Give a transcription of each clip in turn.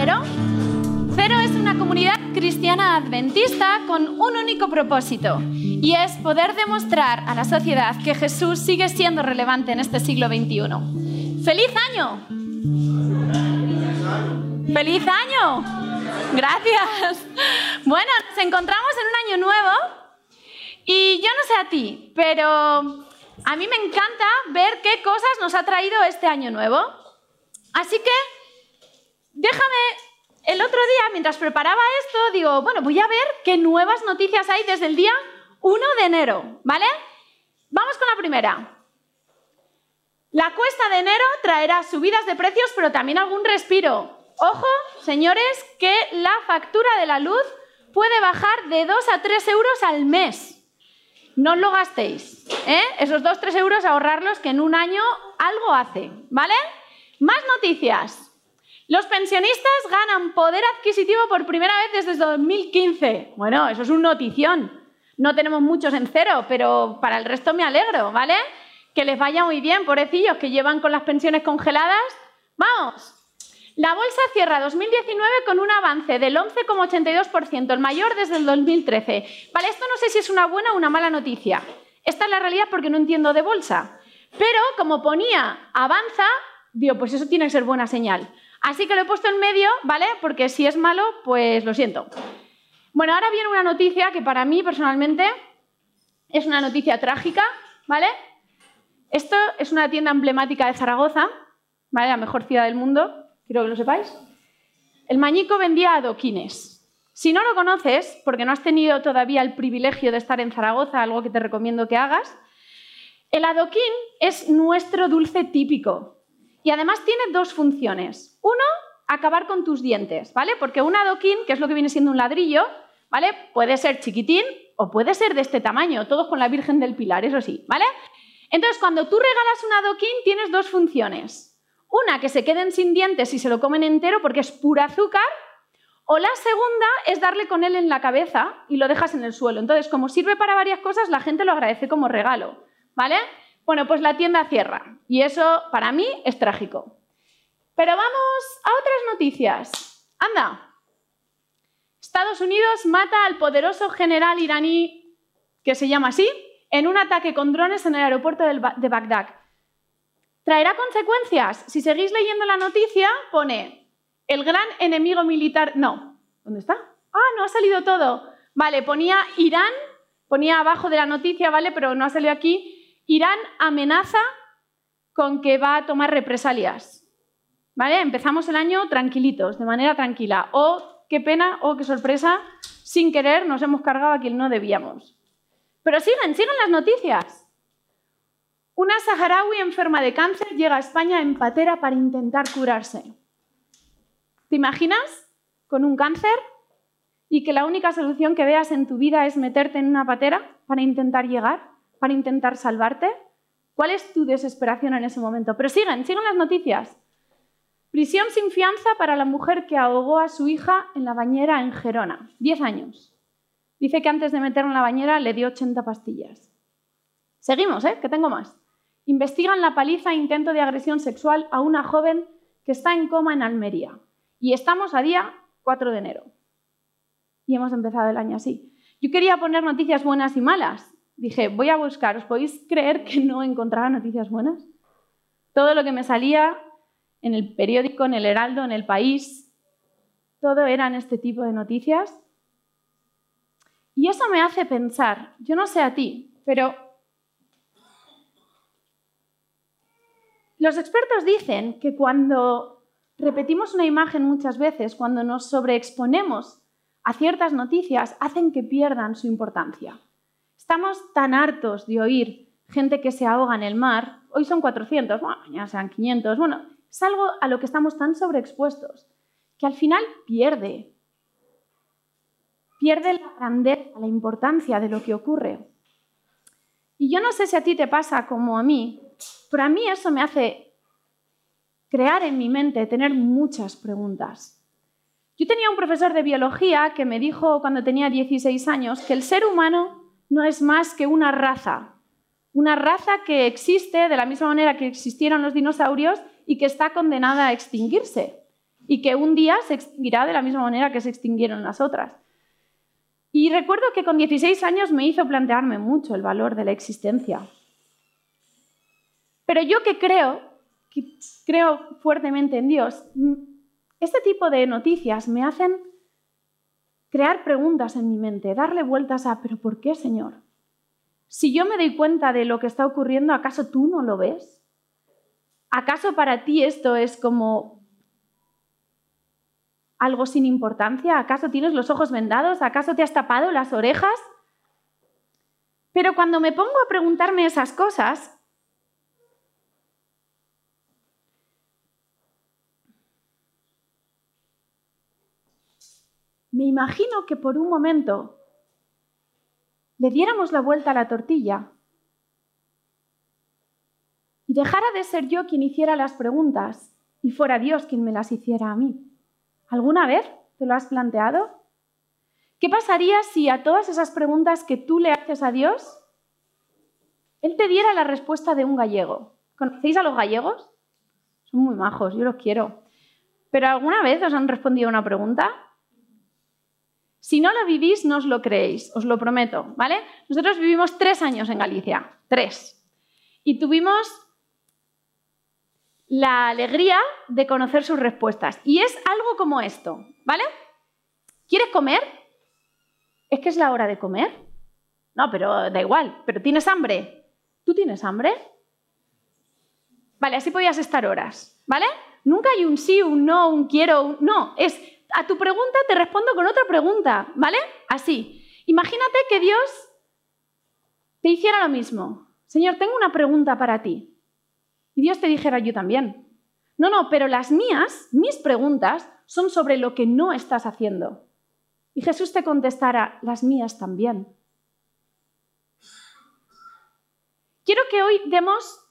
Cero? Cero es una comunidad cristiana adventista con un único propósito y es poder demostrar a la sociedad que Jesús sigue siendo relevante en este siglo XXI. ¡Feliz año! ¡Feliz año! Gracias. Bueno, nos encontramos en un año nuevo y yo no sé a ti, pero a mí me encanta ver qué cosas nos ha traído este año nuevo. Así que déjame, el otro día, mientras preparaba esto, digo, bueno, voy a ver qué nuevas noticias hay desde el día 1 de enero, ¿vale? Vamos con la primera. La cuesta de enero traerá subidas de precios, pero también algún respiro. Ojo, señores, que la factura de la luz puede bajar de 2 a 3 euros al mes no lo gastéis. ¿eh? Esos 2-3 euros ahorrarlos que en un año algo hace, ¿vale? Más noticias. Los pensionistas ganan poder adquisitivo por primera vez desde 2015. Bueno, eso es un notición. No tenemos muchos en cero, pero para el resto me alegro, ¿vale? Que les vaya muy bien, pobrecillos, que llevan con las pensiones congeladas. Vamos, la bolsa cierra 2019 con un avance del 11,82%, el mayor desde el 2013. Vale, esto no sé si es una buena o una mala noticia. Esta es la realidad porque no entiendo de bolsa. Pero como ponía avanza, digo, pues eso tiene que ser buena señal. Así que lo he puesto en medio, ¿vale? Porque si es malo, pues lo siento. Bueno, ahora viene una noticia que para mí personalmente es una noticia trágica, ¿vale? Esto es una tienda emblemática de Zaragoza, ¿vale? La mejor ciudad del mundo. Quiero que lo sepáis. El Mañico vendía adoquines. Si no lo conoces, porque no has tenido todavía el privilegio de estar en Zaragoza, algo que te recomiendo que hagas, el adoquín es nuestro dulce típico. Y además tiene dos funciones. Uno, acabar con tus dientes, ¿vale? Porque un adoquín, que es lo que viene siendo un ladrillo, ¿vale? Puede ser chiquitín o puede ser de este tamaño, todos con la Virgen del Pilar, eso sí, ¿vale? Entonces, cuando tú regalas un adoquín, tienes dos funciones. Una, que se queden sin dientes y se lo comen entero porque es pura azúcar. O la segunda es darle con él en la cabeza y lo dejas en el suelo. Entonces, como sirve para varias cosas, la gente lo agradece como regalo. ¿Vale? Bueno, pues la tienda cierra. Y eso para mí es trágico. Pero vamos a otras noticias. Anda. Estados Unidos mata al poderoso general iraní, que se llama así, en un ataque con drones en el aeropuerto de Bagdad. ¿Traerá consecuencias? Si seguís leyendo la noticia, pone el gran enemigo militar. No, ¿dónde está? Ah, no ha salido todo. Vale, ponía Irán, ponía abajo de la noticia, ¿vale? Pero no ha salido aquí. Irán amenaza con que va a tomar represalias. ¿Vale? Empezamos el año tranquilitos, de manera tranquila. Oh, qué pena, oh, qué sorpresa. Sin querer nos hemos cargado a quien no debíamos. Pero siguen, siguen las noticias. Una saharaui enferma de cáncer llega a España en patera para intentar curarse. ¿Te imaginas? Con un cáncer y que la única solución que veas en tu vida es meterte en una patera para intentar llegar, para intentar salvarte. ¿Cuál es tu desesperación en ese momento? Pero siguen, siguen las noticias. Prisión sin fianza para la mujer que ahogó a su hija en la bañera en Gerona. Diez años. Dice que antes de meterla en la bañera le dio 80 pastillas. Seguimos, ¿eh? Que tengo más investigan la paliza e intento de agresión sexual a una joven que está en coma en Almería. Y estamos a día 4 de enero. Y hemos empezado el año así. Yo quería poner noticias buenas y malas. Dije, voy a buscar, ¿os podéis creer que no encontraba noticias buenas? Todo lo que me salía en el periódico, en el Heraldo, en el país, todo eran este tipo de noticias. Y eso me hace pensar, yo no sé a ti, pero Los expertos dicen que cuando repetimos una imagen muchas veces, cuando nos sobreexponemos a ciertas noticias, hacen que pierdan su importancia. Estamos tan hartos de oír gente que se ahoga en el mar, hoy son 400, bueno, mañana serán 500, bueno, es algo a lo que estamos tan sobreexpuestos, que al final pierde, pierde la grandeza, la importancia de lo que ocurre. Y yo no sé si a ti te pasa como a mí, pero a mí eso me hace crear en mi mente, tener muchas preguntas. Yo tenía un profesor de biología que me dijo cuando tenía 16 años que el ser humano no es más que una raza, una raza que existe de la misma manera que existieron los dinosaurios y que está condenada a extinguirse. y que un día se extinguirá de la misma manera que se extinguieron las otras. Y recuerdo que con 16 años me hizo plantearme mucho el valor de la existencia. Pero yo que creo, creo fuertemente en Dios, este tipo de noticias me hacen crear preguntas en mi mente, darle vueltas a, pero ¿por qué, Señor? Si yo me doy cuenta de lo que está ocurriendo, ¿acaso tú no lo ves? ¿Acaso para ti esto es como algo sin importancia? ¿Acaso tienes los ojos vendados? ¿Acaso te has tapado las orejas? Pero cuando me pongo a preguntarme esas cosas, me imagino que por un momento le diéramos la vuelta a la tortilla y dejara de ser yo quien hiciera las preguntas y fuera Dios quien me las hiciera a mí. ¿Alguna vez te lo has planteado? ¿Qué pasaría si a todas esas preguntas que tú le haces a Dios, Él te diera la respuesta de un gallego? ¿Conocéis a los gallegos? Son muy majos, yo los quiero. ¿Pero alguna vez os han respondido una pregunta? Si no lo vivís, no os lo creéis, os lo prometo, ¿vale? Nosotros vivimos tres años en Galicia, tres. Y tuvimos la alegría de conocer sus respuestas. Y es algo como esto, ¿vale? ¿Quieres comer? ¿Es que es la hora de comer? No, pero da igual, pero ¿tienes hambre? ¿Tú tienes hambre? Vale, así podías estar horas, ¿vale? Nunca hay un sí, un no, un quiero, un... No, es a tu pregunta te respondo con otra pregunta, ¿vale? Así. Imagínate que Dios te hiciera lo mismo. Señor, tengo una pregunta para ti. Y Dios te dijera yo también. No, no, pero las mías, mis preguntas, son sobre lo que no estás haciendo. Y Jesús te contestara, las mías también. Quiero que hoy demos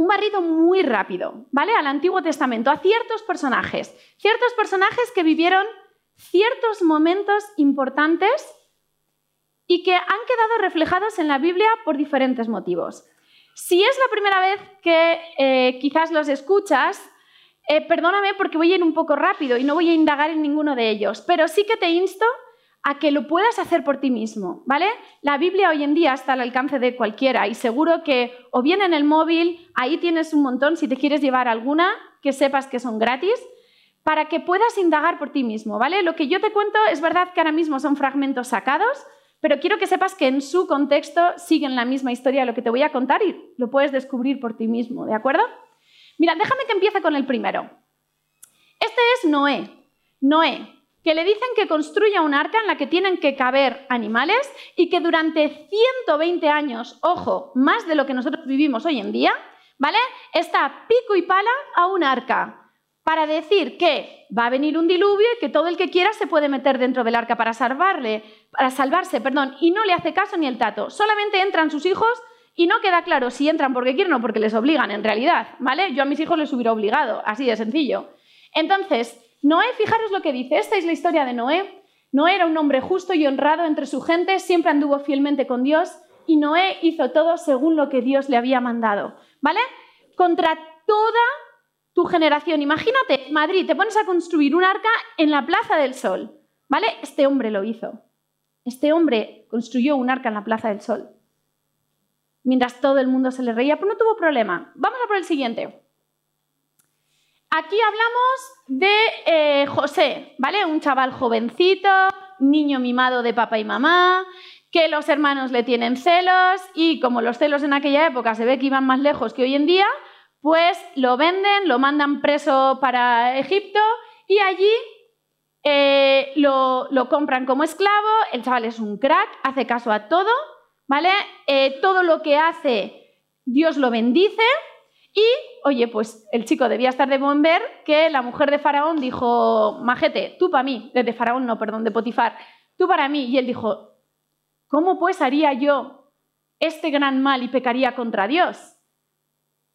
un barrido muy rápido, ¿vale? Al Antiguo Testamento, a ciertos personajes, ciertos personajes que vivieron ciertos momentos importantes y que han quedado reflejados en la Biblia por diferentes motivos. Si es la primera vez que eh, quizás los escuchas, eh, perdóname porque voy a ir un poco rápido y no voy a indagar en ninguno de ellos, pero sí que te insto a que lo puedas hacer por ti mismo, ¿vale? La Biblia hoy en día está al alcance de cualquiera y seguro que o bien en el móvil, ahí tienes un montón, si te quieres llevar alguna, que sepas que son gratis, para que puedas indagar por ti mismo, ¿vale? Lo que yo te cuento es verdad que ahora mismo son fragmentos sacados, pero quiero que sepas que en su contexto siguen la misma historia lo que te voy a contar y lo puedes descubrir por ti mismo, ¿de acuerdo? Mira, déjame que empiece con el primero. Este es Noé. Noé, que le dicen que construya un arca en la que tienen que caber animales y que durante 120 años, ojo, más de lo que nosotros vivimos hoy en día, ¿vale? Está pico y pala a un arca para decir que va a venir un diluvio y que todo el que quiera se puede meter dentro del arca para salvarle, para salvarse, perdón, y no le hace caso ni el tato. Solamente entran sus hijos y no queda claro si entran porque quieren o porque les obligan en realidad, ¿vale? Yo a mis hijos les hubiera obligado, así de sencillo. Entonces, Noé, fijaros lo que dice, esta es la historia de Noé. Noé era un hombre justo y honrado entre su gente, siempre anduvo fielmente con Dios y Noé hizo todo según lo que Dios le había mandado, ¿vale? Contra toda tu generación. Imagínate, Madrid, te pones a construir un arca en la Plaza del Sol, ¿vale? Este hombre lo hizo. Este hombre construyó un arca en la Plaza del Sol. Mientras todo el mundo se le reía, pero no tuvo problema. Vamos a por el siguiente. Aquí hablamos de eh, José, ¿vale? Un chaval jovencito, niño mimado de papá y mamá, que los hermanos le tienen celos y como los celos en aquella época se ve que iban más lejos que hoy en día, pues lo venden, lo mandan preso para Egipto y allí eh, lo, compran como esclavo, el chaval es un crack, hace caso a todo, ¿vale? Eh, todo lo que hace Dios lo bendice y, oye, pues el chico debía estar de buen ver que la mujer de Faraón dijo, majete, tú para mí, de Faraón no, perdón, de Potifar, tú para mí. Y él dijo, ¿cómo pues haría yo este gran mal y pecaría contra Dios?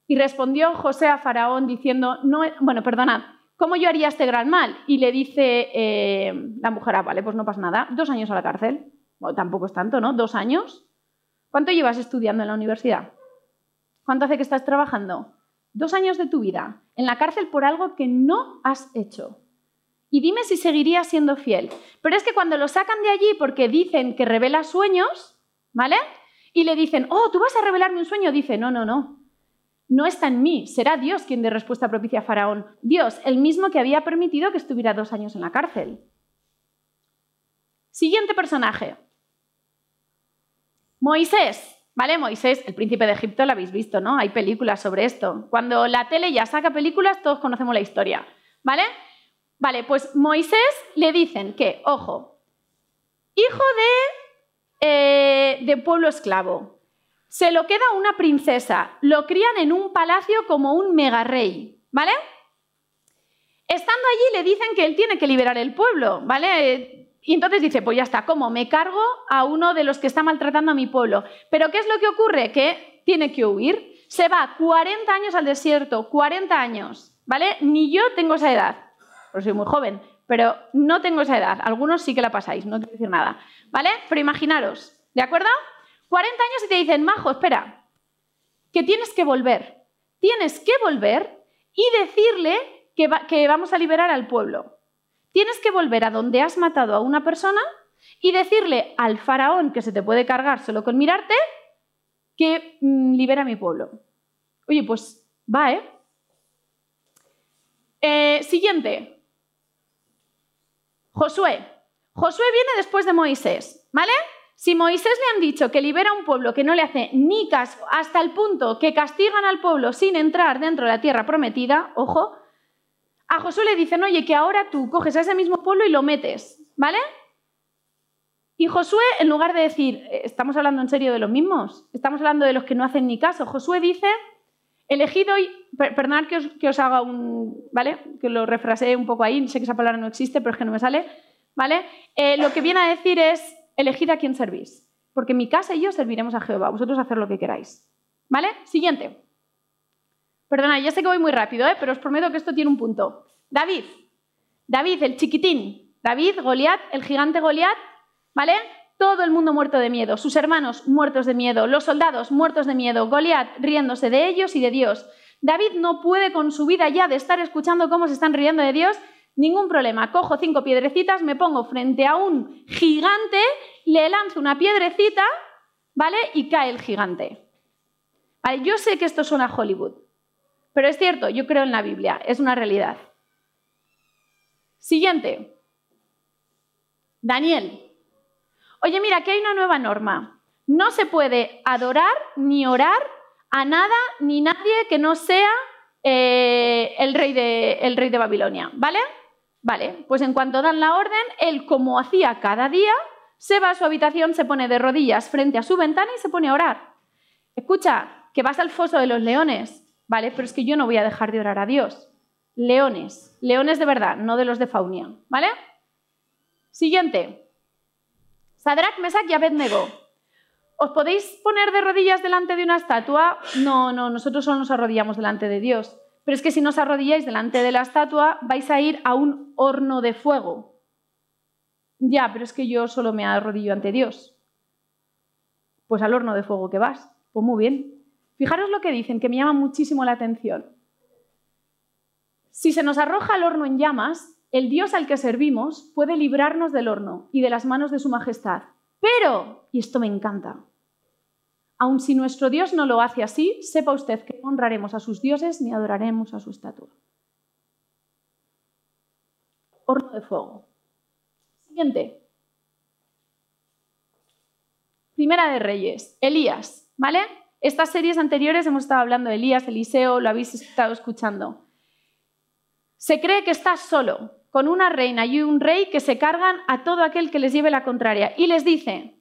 Y respondió José a Faraón diciendo, no, bueno, perdonad, ¿cómo yo haría este gran mal? Y le dice eh, la mujer, ah, vale, pues no pasa nada, dos años a la cárcel. Bueno, tampoco es tanto, ¿no? ¿Dos años? ¿Cuánto llevas estudiando en la universidad? ¿Cuánto hace que estás trabajando? dos años de tu vida en la cárcel por algo que no has hecho. Y dime si seguirías siendo fiel. Pero es que cuando lo sacan de allí porque dicen que revela sueños, ¿vale? Y le dicen, oh, tú vas a revelarme un sueño, dice, no, no, no. No está en mí, será Dios quien dé respuesta propicia a Faraón. Dios, el mismo que había permitido que estuviera dos años en la cárcel. Siguiente personaje. Moisés. ¿Vale? Moisés, el príncipe de Egipto, lo habéis visto, ¿no? Hay películas sobre esto. Cuando la tele ya saca películas, todos conocemos la historia. ¿Vale? Vale, pues Moisés le dicen que, ojo, hijo de, eh, de pueblo esclavo, se lo queda una princesa, lo crían en un palacio como un mega rey, ¿vale? Estando allí le dicen que él tiene que liberar el pueblo, ¿vale? Y entonces dice, pues ya está, ¿cómo? Me cargo a uno de los que está maltratando a mi pueblo. Pero ¿qué es lo que ocurre? Que tiene que huir. Se va 40 años al desierto, 40 años, ¿vale? Ni yo tengo esa edad, porque soy muy joven, pero no tengo esa edad. Algunos sí que la pasáis, no quiero decir nada, ¿vale? Pero imaginaros, ¿de acuerdo? 40 años y te dicen, Majo, espera, que tienes que volver. Tienes que volver y decirle que, que vamos a liberar al pueblo. Tienes que volver a donde has matado a una persona y decirle al faraón que se te puede cargar solo con mirarte que mm, libera a mi pueblo. Oye, pues va, ¿eh? ¿eh? Siguiente. Josué. Josué viene después de Moisés, ¿vale? Si Moisés le han dicho que libera a un pueblo que no le hace ni caso, hasta el punto que castigan al pueblo sin entrar dentro de la tierra prometida, ojo, a Josué le dicen, oye, que ahora tú coges a ese mismo pueblo y lo metes, ¿vale? Y Josué, en lugar de decir, eh, ¿estamos hablando en serio de los mismos? ¿Estamos hablando de los que no hacen ni caso? Josué dice, elegido y... Perdonad que os, haga un... ¿Vale? Que lo refrasee un poco ahí, sé que esa palabra no existe, pero es que no me sale, ¿vale? Eh, lo que viene a decir es, elegid a quién servís, porque mi casa y yo serviremos a Jehová, vosotros hacer lo que queráis, ¿vale? Siguiente. Perdona, ya sé que voy muy rápido, ¿eh? pero os prometo que esto tiene un punto. David. David, el chiquitín. David, Goliat, el gigante Goliat, ¿vale? Todo el mundo muerto de miedo, sus hermanos muertos de miedo, los soldados muertos de miedo, Goliat riéndose de ellos y de Dios. David no puede con su vida ya de estar escuchando cómo se están riendo de Dios, ningún problema. Cojo cinco piedrecitas, me pongo frente a un gigante, le lanzo una piedrecita, ¿vale? Y cae el gigante. Vale, yo sé que esto suena a Hollywood, pero es cierto, yo creo en la Biblia, es una realidad. Siguiente. Daniel. Oye, mira, aquí hay una nueva norma. No se puede adorar ni orar a nada ni nadie que no sea eh, el, rey de, el rey de Babilonia. ¿Vale? Vale, pues en cuanto dan la orden, él, como hacía cada día, se va a su habitación, se pone de rodillas frente a su ventana y se pone a orar. Escucha, que vas al foso de los leones, ¿vale? Pero es que yo no voy a dejar de orar a Dios. Leones, leones de verdad, no de los de Faunia, ¿vale? Siguiente. Sadrach, Mesach y Abednego. ¿Os podéis poner de rodillas delante de una estatua? No, no, nosotros solo nos arrodillamos delante de Dios. Pero es que si nos arrodilláis delante de la estatua, vais a ir a un horno de fuego. Ya, pero es que yo solo me arrodillo ante Dios. Pues al horno de fuego que vas. Pues muy bien. Fijaros lo que dicen, que me llama muchísimo la atención. Si se nos arroja al horno en llamas, el Dios al que servimos puede librarnos del horno y de las manos de su majestad. Pero, y esto me encanta, aun si nuestro Dios no lo hace así, sepa usted que no honraremos a sus dioses ni adoraremos a su estatua. Horno de fuego. Siguiente. Primera de Reyes, Elías, ¿vale? Estas series anteriores hemos estado hablando de Elías, Eliseo, lo habéis estado escuchando. Se cree que está solo, con una reina y un rey que se cargan a todo aquel que les lleve la contraria y les dice,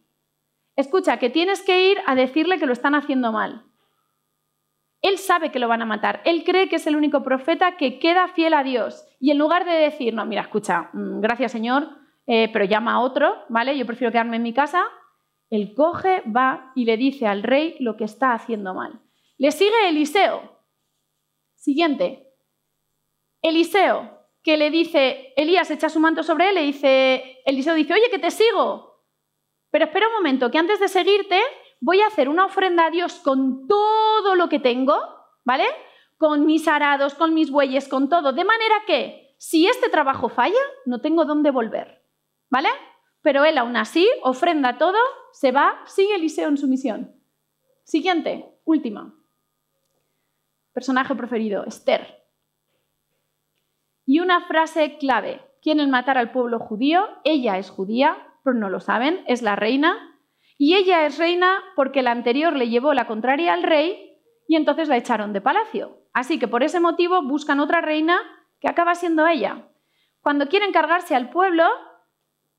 escucha, que tienes que ir a decirle que lo están haciendo mal. Él sabe que lo van a matar, él cree que es el único profeta que queda fiel a Dios y en lugar de decir, no, mira, escucha, mm, gracias Señor, eh, pero llama a otro, ¿vale? Yo prefiero quedarme en mi casa, él coge, va y le dice al rey lo que está haciendo mal. Le sigue Eliseo. Siguiente. Eliseo, que le dice, Elías echa su manto sobre él, le dice, Eliseo dice, oye, que te sigo. Pero espera un momento, que antes de seguirte voy a hacer una ofrenda a Dios con todo lo que tengo, ¿vale? con mis arados, con mis bueyes, con todo. De manera que, si este trabajo falla, no tengo dónde volver. ¿Vale? Pero él aún así ofrenda todo, se va, sigue Eliseo en su misión. Siguiente, última. Personaje preferido, Esther. Y una frase clave. Quieren matar al pueblo judío, ella es judía, pero no lo saben, es la reina. Y ella es reina porque la anterior le llevó la contraria al rey y entonces la echaron de palacio. Así que por ese motivo buscan otra reina que acaba siendo ella. Cuando quieren cargarse al pueblo,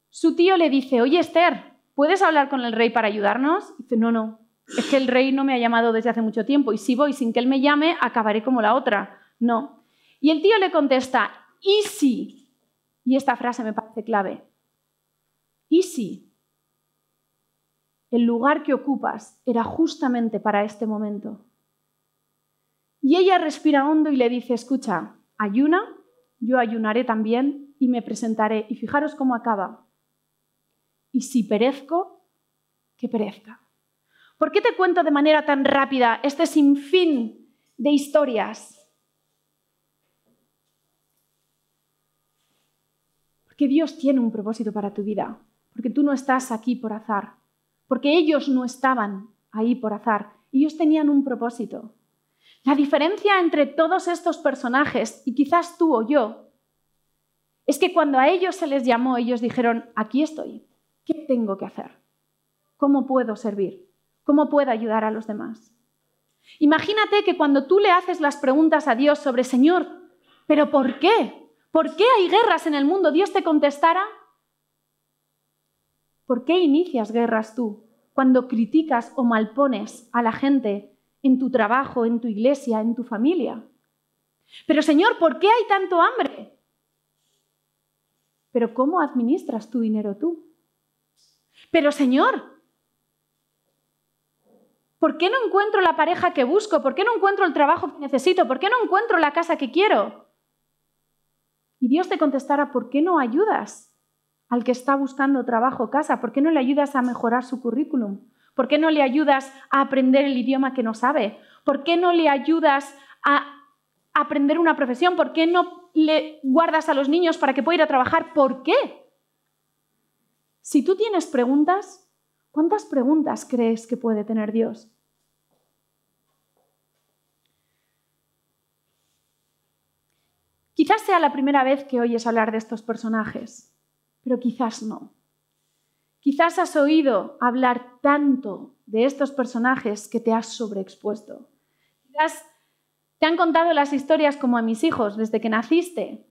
su tío le dice, oye Esther, ¿puedes hablar con el rey para ayudarnos? dice, no, no, es que el rey no me ha llamado desde hace mucho tiempo y si voy sin que él me llame, acabaré como la otra. No. Y el tío le contesta, ¿y si? Y esta frase me parece clave. ¿Y si? El lugar que ocupas era justamente para este momento. Y ella respira hondo y le dice, escucha, ayuna, yo ayunaré también y me presentaré. Y fijaros cómo acaba. Y si perezco, que perezca. ¿Por qué te cuento de manera tan rápida este sinfín de historias? Porque Dios tiene un propósito para tu vida, porque tú no estás aquí por azar, porque ellos no estaban ahí por azar, ellos tenían un propósito. La diferencia entre todos estos personajes, y quizás tú o yo, es que cuando a ellos se les llamó, ellos dijeron, aquí estoy, ¿qué tengo que hacer? ¿Cómo puedo servir? ¿Cómo puedo ayudar a los demás? Imagínate que cuando tú le haces las preguntas a Dios sobre, Señor, ¿pero por qué? ¿Por qué hay guerras en el mundo? Dios te contestara, ¿por qué inicias guerras tú cuando criticas o malpones a la gente en tu trabajo, en tu iglesia, en tu familia? Pero Señor, ¿por qué hay tanto hambre? Pero ¿cómo administras tu dinero tú? Pero Señor, ¿Por qué no encuentro la pareja que busco? ¿Por qué no encuentro el trabajo que necesito? ¿Por qué no encuentro la casa que quiero? Y Dios te contestará, ¿por qué no ayudas al que está buscando trabajo, casa? ¿Por qué no le ayudas a mejorar su currículum? ¿Por qué no le ayudas a aprender el idioma que no sabe? ¿Por qué no le ayudas a aprender una profesión? ¿Por qué no le guardas a los niños para que pueda ir a trabajar? ¿Por qué? Si tú tienes preguntas, ¿cuántas preguntas crees que puede tener Dios? Quizás sea la primera vez que oyes hablar de estos personajes, pero quizás no. Quizás has oído hablar tanto de estos personajes que te has sobreexpuesto. Quizás te han contado las historias como a mis hijos desde que naciste.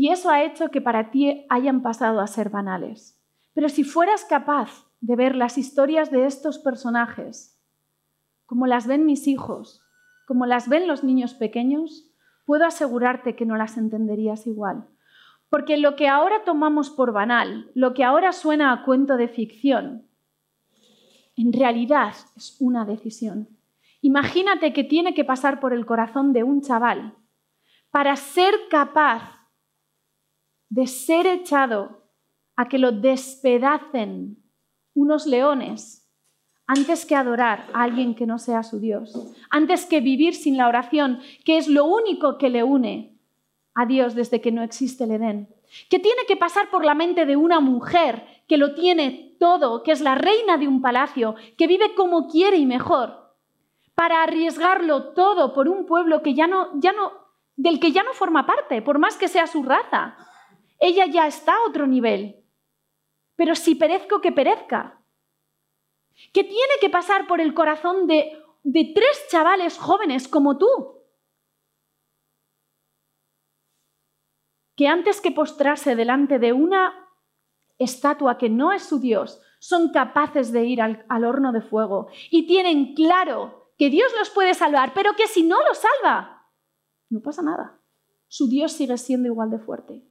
Y eso ha hecho que para ti hayan pasado a ser banales. Pero si fueras capaz de ver las historias de estos personajes, como las ven mis hijos, como las ven los niños pequeños, puedo asegurarte que no las entenderías igual. Porque lo que ahora tomamos por banal, lo que ahora suena a cuento de ficción, en realidad es una decisión. Imagínate que tiene que pasar por el corazón de un chaval para ser capaz de ser echado a que lo despedacen unos leones antes que adorar a alguien que no sea su Dios, antes que vivir sin la oración, que es lo único que le une a Dios desde que no existe el Edén, que tiene que pasar por la mente de una mujer que lo tiene todo, que es la reina de un palacio, que vive como quiere y mejor, para arriesgarlo todo por un pueblo que ya no, ya no, del que ya no forma parte, por más que sea su raza. Ella ya está a otro nivel. Pero si perezco, que perezca que tiene que pasar por el corazón de, de tres chavales jóvenes como tú, que antes que postrarse delante de una estatua que no es su Dios, son capaces de ir al, al, horno de fuego y tienen claro que Dios los puede salvar, pero que si no los salva, no pasa nada. Su Dios sigue siendo igual de fuerte.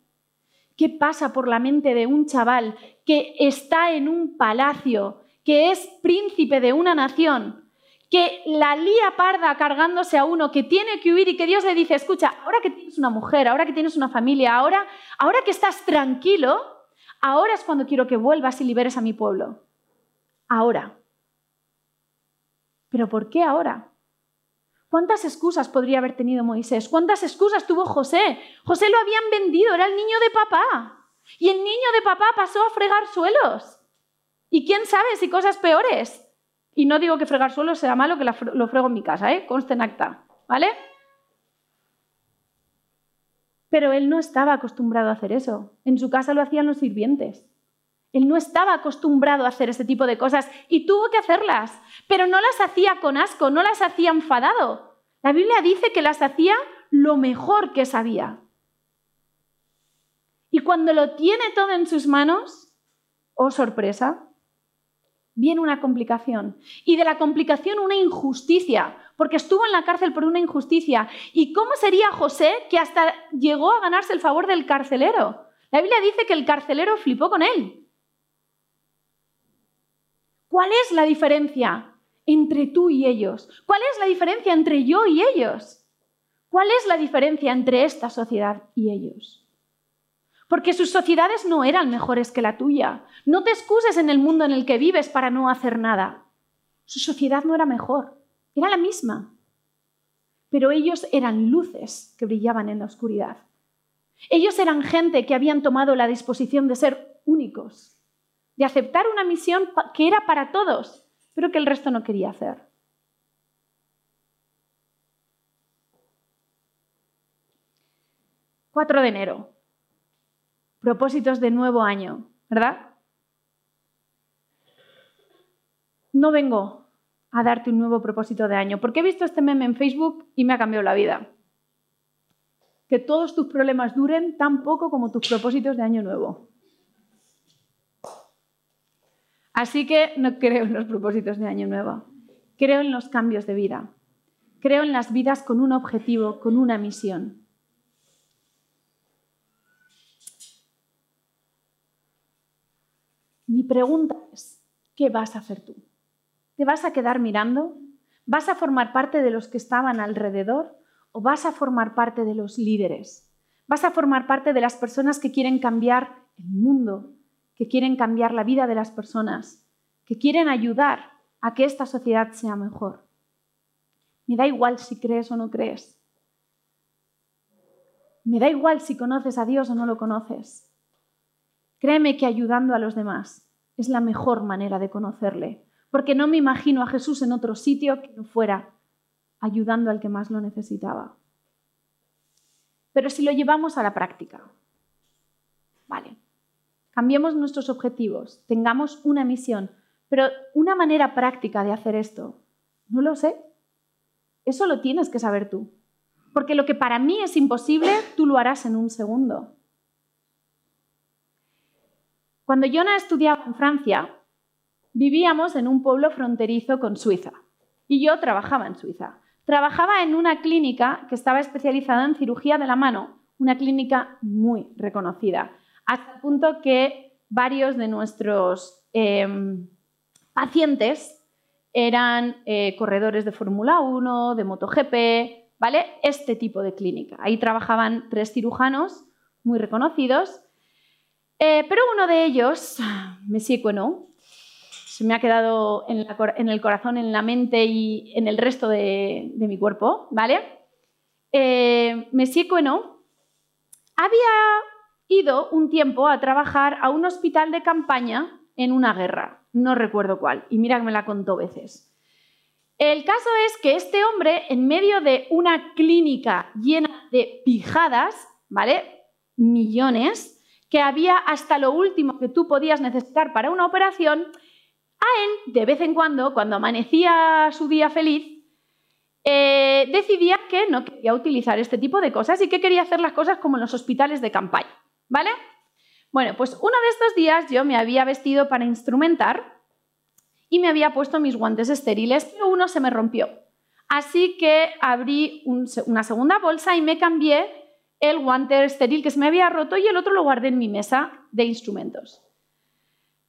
¿Qué pasa por la mente de un chaval que está en un palacio que es príncipe de una nación, que la lía parda cargándose a uno que tiene que huir y que Dios le dice, escucha, ahora que tienes una mujer, ahora que tienes una familia, ahora, ahora que estás tranquilo, ahora es cuando quiero que vuelvas y liberes a mi pueblo. Ahora. ¿Pero por qué ahora? ¿Cuántas excusas podría haber tenido Moisés? ¿Cuántas excusas tuvo José? José lo habían vendido, era el niño de papá. Y el niño de papá pasó a fregar suelos. Y quién sabe si cosas peores. Y no digo que fregar suelos sea malo, que lo frego en mi casa, ¿eh? Conste en acta, ¿vale? Pero él no estaba acostumbrado a hacer eso. En su casa lo hacían los sirvientes. Él no estaba acostumbrado a hacer ese tipo de cosas y tuvo que hacerlas, pero no las hacía con asco, no las hacía enfadado. La Biblia dice que las hacía lo mejor que sabía. Y cuando lo tiene todo en sus manos, oh sorpresa, viene una complicación. Y de la complicación una injusticia, porque estuvo en la cárcel por una injusticia. ¿Y cómo sería José que hasta llegó a ganarse el favor del carcelero? La Biblia dice que el carcelero flipó con él. ¿Cuál es la diferencia entre tú y ellos? ¿Cuál es la diferencia entre yo y ellos? ¿Cuál es la diferencia entre esta sociedad y ellos? Porque sus sociedades no eran mejores que la tuya. No te excuses en el mundo en el que vives para no hacer nada. Su sociedad no era mejor, era la misma. Pero ellos eran luces que brillaban en la oscuridad. Ellos eran gente que habían tomado la disposición de ser únicos, de aceptar una misión que era para todos, pero que el resto no quería hacer. ...4 de enero. Propósitos de nuevo año, ¿verdad? No vengo a darte un nuevo propósito de año, porque he visto este meme en Facebook y me ha cambiado la vida. Que todos tus problemas duren tan poco como tus propósitos de año nuevo. Así que no creo en los propósitos de Año Nuevo. Creo en los cambios de vida. Creo en las vidas con un objetivo, con una misión. Mi pregunta es, ¿qué vas a hacer tú? ¿Te vas a quedar mirando? ¿Vas a formar parte de los que estaban alrededor o vas a formar parte de los líderes? ¿Vas a formar parte de las personas que quieren cambiar el mundo, que quieren cambiar la vida de las personas, que quieren ayudar a que esta sociedad sea mejor. Me da igual si crees o no crees. Me da igual si conoces a Dios o no lo conoces. Créeme que ayudando a los demás es la mejor manera de conocerle, porque no me imagino a Jesús en otro sitio que no fuera ayudando al que más lo necesitaba. Pero si lo llevamos a la práctica, vale, cambiemos nuestros objetivos, tengamos una misión, pero una manera práctica de hacer esto, no lo sé. Eso lo tienes que saber tú. Porque lo que para mí es imposible, tú lo harás en un segundo. Cuando Jonah estudiaba en Francia, vivíamos en un pueblo fronterizo con Suiza. Y yo trabajaba en Suiza. Trabajaba en una clínica que estaba especializada en cirugía de la mano, una clínica muy reconocida hasta el punto que varios de nuestros em, pacientes eran eh, corredores de Fórmula 1, de MotoGP, ¿vale? Este tipo de clínica. Ahí trabajaban tres cirujanos muy reconocidos, eh, pero uno de ellos, Messi Queneau, se me ha quedado en, el corazón, en la mente y en el resto de, mi cuerpo, ¿vale? Eh, Messi había ido un tiempo a trabajar a un hospital de campaña en una guerra, no recuerdo cuál, y mira que me la contó veces. El caso es que este hombre, en medio de una clínica llena de pijadas, ¿vale? Millones, que había hasta lo último que tú podías necesitar para una operación, a él, de vez en cuando, cuando amanecía su día feliz, eh, decidía que no quería utilizar este tipo de cosas y que quería hacer las cosas como en los hospitales de campaña. ¿Vale? Bueno, pues uno de estos días yo me había vestido para instrumentar y me había puesto mis guantes estériles, pero uno se me rompió. Así que abrí una segunda bolsa y me cambié el guante estéril que se me había roto y el otro lo guardé en mi mesa de instrumentos.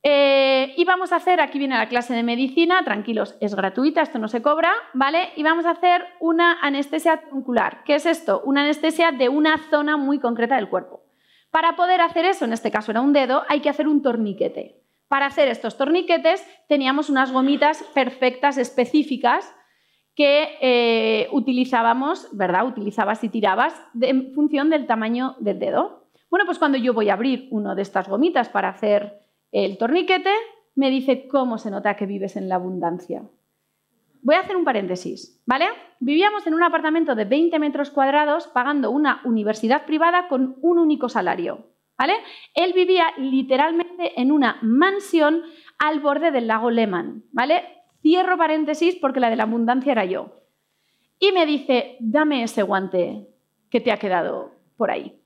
Eh, y vamos a hacer, aquí viene la clase de medicina, tranquilos, es gratuita, esto no se cobra, ¿vale? Y vamos a hacer una anestesia truncular. ¿Qué es esto? Una anestesia de una zona muy concreta del cuerpo. Para poder hacer eso, en este caso era un dedo, hay que hacer un torniquete. Para hacer estos torniquetes teníamos unas gomitas perfectas, específicas, que eh, utilizábamos, ¿verdad? Utilizabas y tirabas en función del tamaño del dedo. Bueno, pues cuando yo voy a abrir una de estas gomitas para hacer el torniquete, me dice cómo se nota que vives en la abundancia. Voy a hacer un paréntesis, ¿vale? Vivíamos en un apartamento de 20 metros cuadrados pagando una universidad privada con un único salario, ¿vale? Él vivía literalmente en una mansión al borde del lago Lehmann, ¿vale? Cierro paréntesis porque la de la abundancia era yo. Y me dice, dame ese guante que te ha quedado por ahí.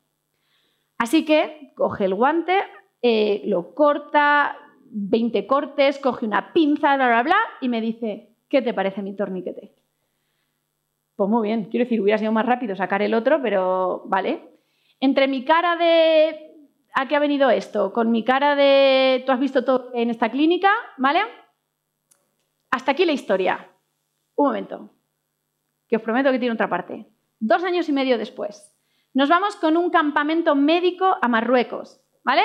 Así que coge el guante, eh, lo corta, 20 cortes, coge una pinza, bla, bla, bla, y me dice, ¿qué te parece mi torniquete? Pues muy bien, quiero decir, hubiera sido más rápido sacar el otro, pero vale. Entre mi cara de ¿a qué ha venido esto? Con mi cara de tú has visto todo en esta clínica, ¿vale? Hasta aquí la historia. Un momento, que os prometo que tiene otra parte. Dos años y medio después, nos vamos con un campamento médico a Marruecos, ¿vale?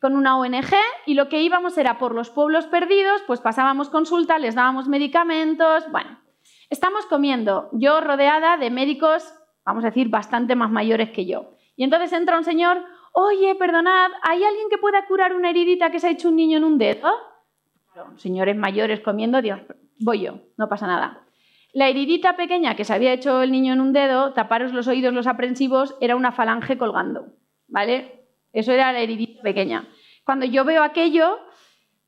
Con una ONG y lo que íbamos era por los pueblos perdidos, pues pasábamos consulta, les dábamos medicamentos, bueno, estamos comiendo, yo rodeada de médicos, vamos a decir, bastante más mayores que yo. Y entonces entra un señor, oye, perdonad, ¿hay alguien que pueda curar una heridita que se ha hecho un niño en un dedo? señores mayores comiendo, Dios, voy yo, no pasa nada. La heridita pequeña que se había hecho el niño en un dedo, taparos los oídos los aprensivos, era una falange colgando, ¿vale? Eso era la heridita pequeña. Cuando yo veo aquello,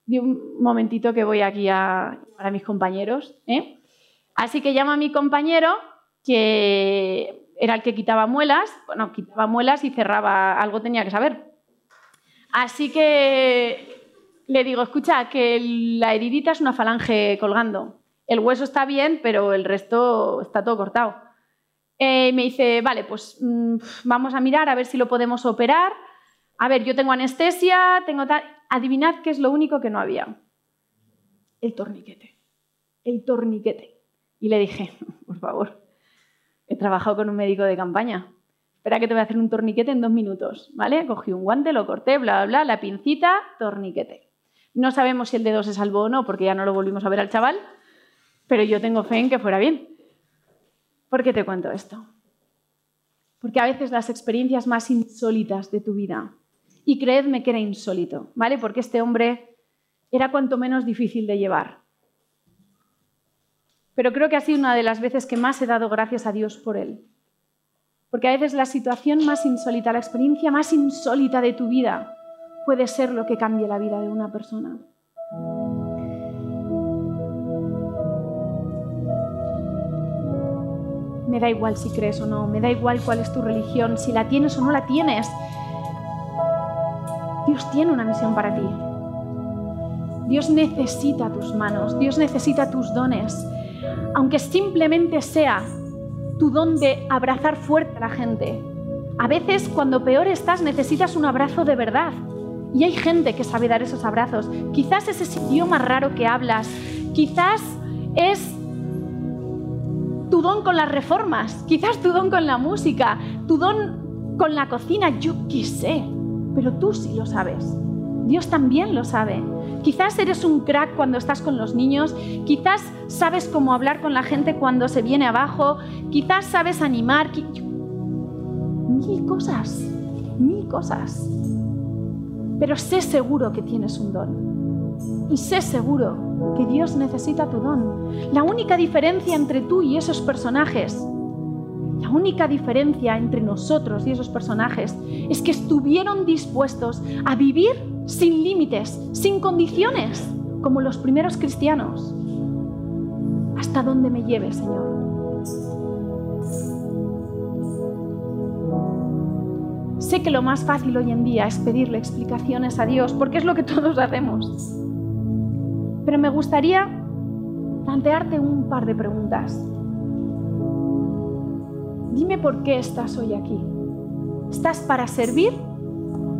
di un momentito que voy aquí a, a mis compañeros, ¿eh? Así que llamo a mi compañero, que era el que quitaba muelas, bueno, quitaba muelas y cerraba, algo tenía que saber. Así que le digo, escucha, que la heridita es una falange colgando. El hueso está bien, pero el resto está todo cortado. Eh, me dice, vale, pues mm, vamos a mirar a ver si lo podemos operar. A ver, yo tengo anestesia, tengo tal... Adivinad qué es lo único que no había. El torniquete. El torniquete. Y le dije, por favor, he trabajado con un médico de campaña. Espera que te voy a hacer un torniquete en dos minutos, ¿vale? Cogí un guante, lo corté, bla, bla, bla, la pincita, torniquete. No sabemos si el dedo se salvó o no, porque ya no lo volvimos a ver al chaval, pero yo tengo fe en que fuera bien. ¿Por qué te cuento esto? Porque a veces las experiencias más insólitas de tu vida, y creedme que era insólito, ¿vale? Porque este hombre era cuanto menos difícil de llevar. Pero creo que ha sido una de las veces que más he dado gracias a Dios por él. Porque a veces la situación más insólita, la experiencia más insólita de tu vida, puede ser lo que cambie la vida de una persona. Me da igual si crees o no, me da igual cuál es tu religión, si la tienes o no la tienes. Dios tiene una misión para ti. Dios necesita tus manos, Dios necesita tus dones, aunque simplemente sea tu don de abrazar fuerte a la gente. A veces cuando peor estás necesitas un abrazo de verdad, y hay gente que sabe dar esos abrazos. Quizás es ese idioma raro que hablas. Quizás es tu don con las reformas. Quizás tu don con la música. Tu don con la cocina. Yo qué sé. Pero tú sí lo sabes. Dios también lo sabe. Quizás eres un crack cuando estás con los niños, quizás sabes cómo hablar con la gente cuando se viene abajo, quizás sabes animar, mil cosas, mil cosas. Pero sé seguro que tienes un don. Y sé seguro que Dios necesita tu don. La única diferencia entre tú y esos personajes, la única diferencia entre nosotros y esos personajes es que estuvieron dispuestos a vivir sin límites, sin condiciones, como los primeros cristianos. Hasta donde me lleve, Señor. Sé que lo más fácil hoy en día es pedirle explicaciones a Dios, porque es lo que todos hacemos. Pero me gustaría plantearte un par de preguntas. Dime por qué estás hoy aquí. ¿Estás para servir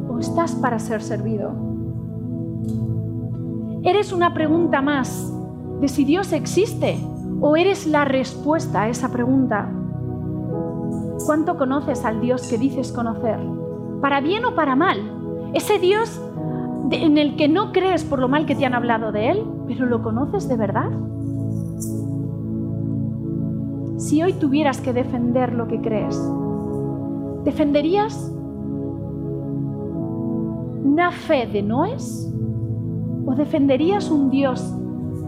o estás para ser servido? ¿Eres una pregunta más de si Dios existe o eres la respuesta a esa pregunta? ¿Cuánto conoces al Dios que dices conocer? para bien o para mal. Ese Dios en el que no crees por lo mal que te han hablado de Él, pero lo conoces de verdad. Si hoy tuvieras que defender lo que crees, ¿defenderías una fe de noes o defenderías un Dios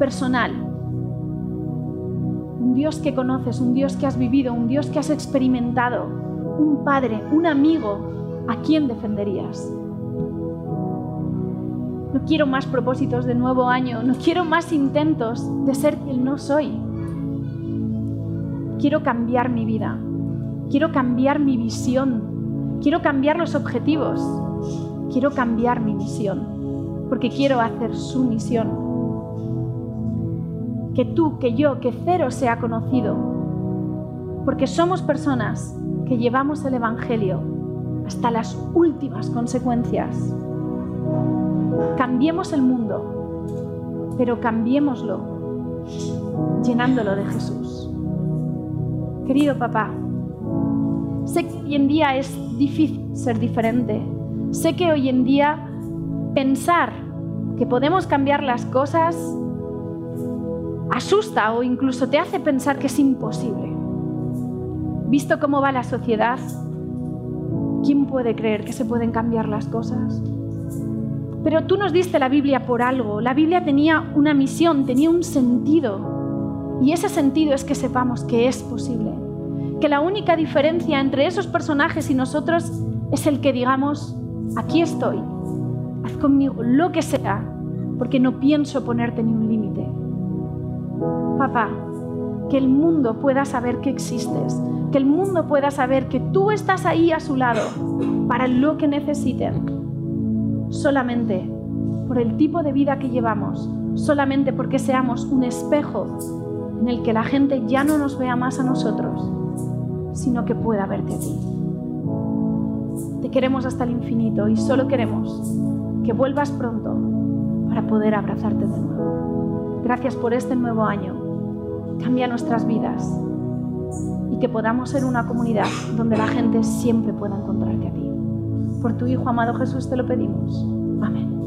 personal? Un Dios que conoces, un Dios que has vivido, un Dios que has experimentado, un padre, un amigo, ¿a quién defenderías? No quiero más propósitos de nuevo año, no quiero más intentos de ser quien no soy. Quiero cambiar mi vida, quiero cambiar mi visión, quiero cambiar los objetivos, quiero cambiar mi misión, porque quiero hacer su misión. Que tú, que yo, que cero sea conocido, porque somos personas que llevamos el Evangelio hasta las últimas consecuencias. Cambiemos el mundo, pero cambiémoslo llenándolo de Jesús. Querido papá, sé que hoy en día es difícil ser diferente. Sé que hoy en día pensar que podemos cambiar las cosas asusta o incluso te hace pensar que es imposible. Visto cómo va la sociedad, ¿quién puede creer que se pueden cambiar las cosas? Pero tú nos diste la Biblia por algo. La Biblia tenía una misión, tenía un sentido. Y ese sentido es que sepamos que es posible. Que la única diferencia entre esos personajes y nosotros es el que digamos, aquí estoy, haz conmigo lo que sea, porque no pienso ponerte ni un límite. Papá, que el mundo pueda saber que existes, que el mundo pueda saber que tú estás ahí a su lado para lo que necesiten solamente por el tipo de vida que llevamos, solamente porque seamos un espejo en el que la gente ya no nos vea más a nosotros, sino que pueda verte a ti. Te queremos hasta el infinito y solo queremos que vuelvas pronto para poder abrazarte de nuevo. Gracias por este nuevo año. Cambia nuestras vidas y que podamos ser una comunidad donde la gente siempre pueda encontrarte a ti. Por tu Hijo amado Jesús te lo pedimos. Amén.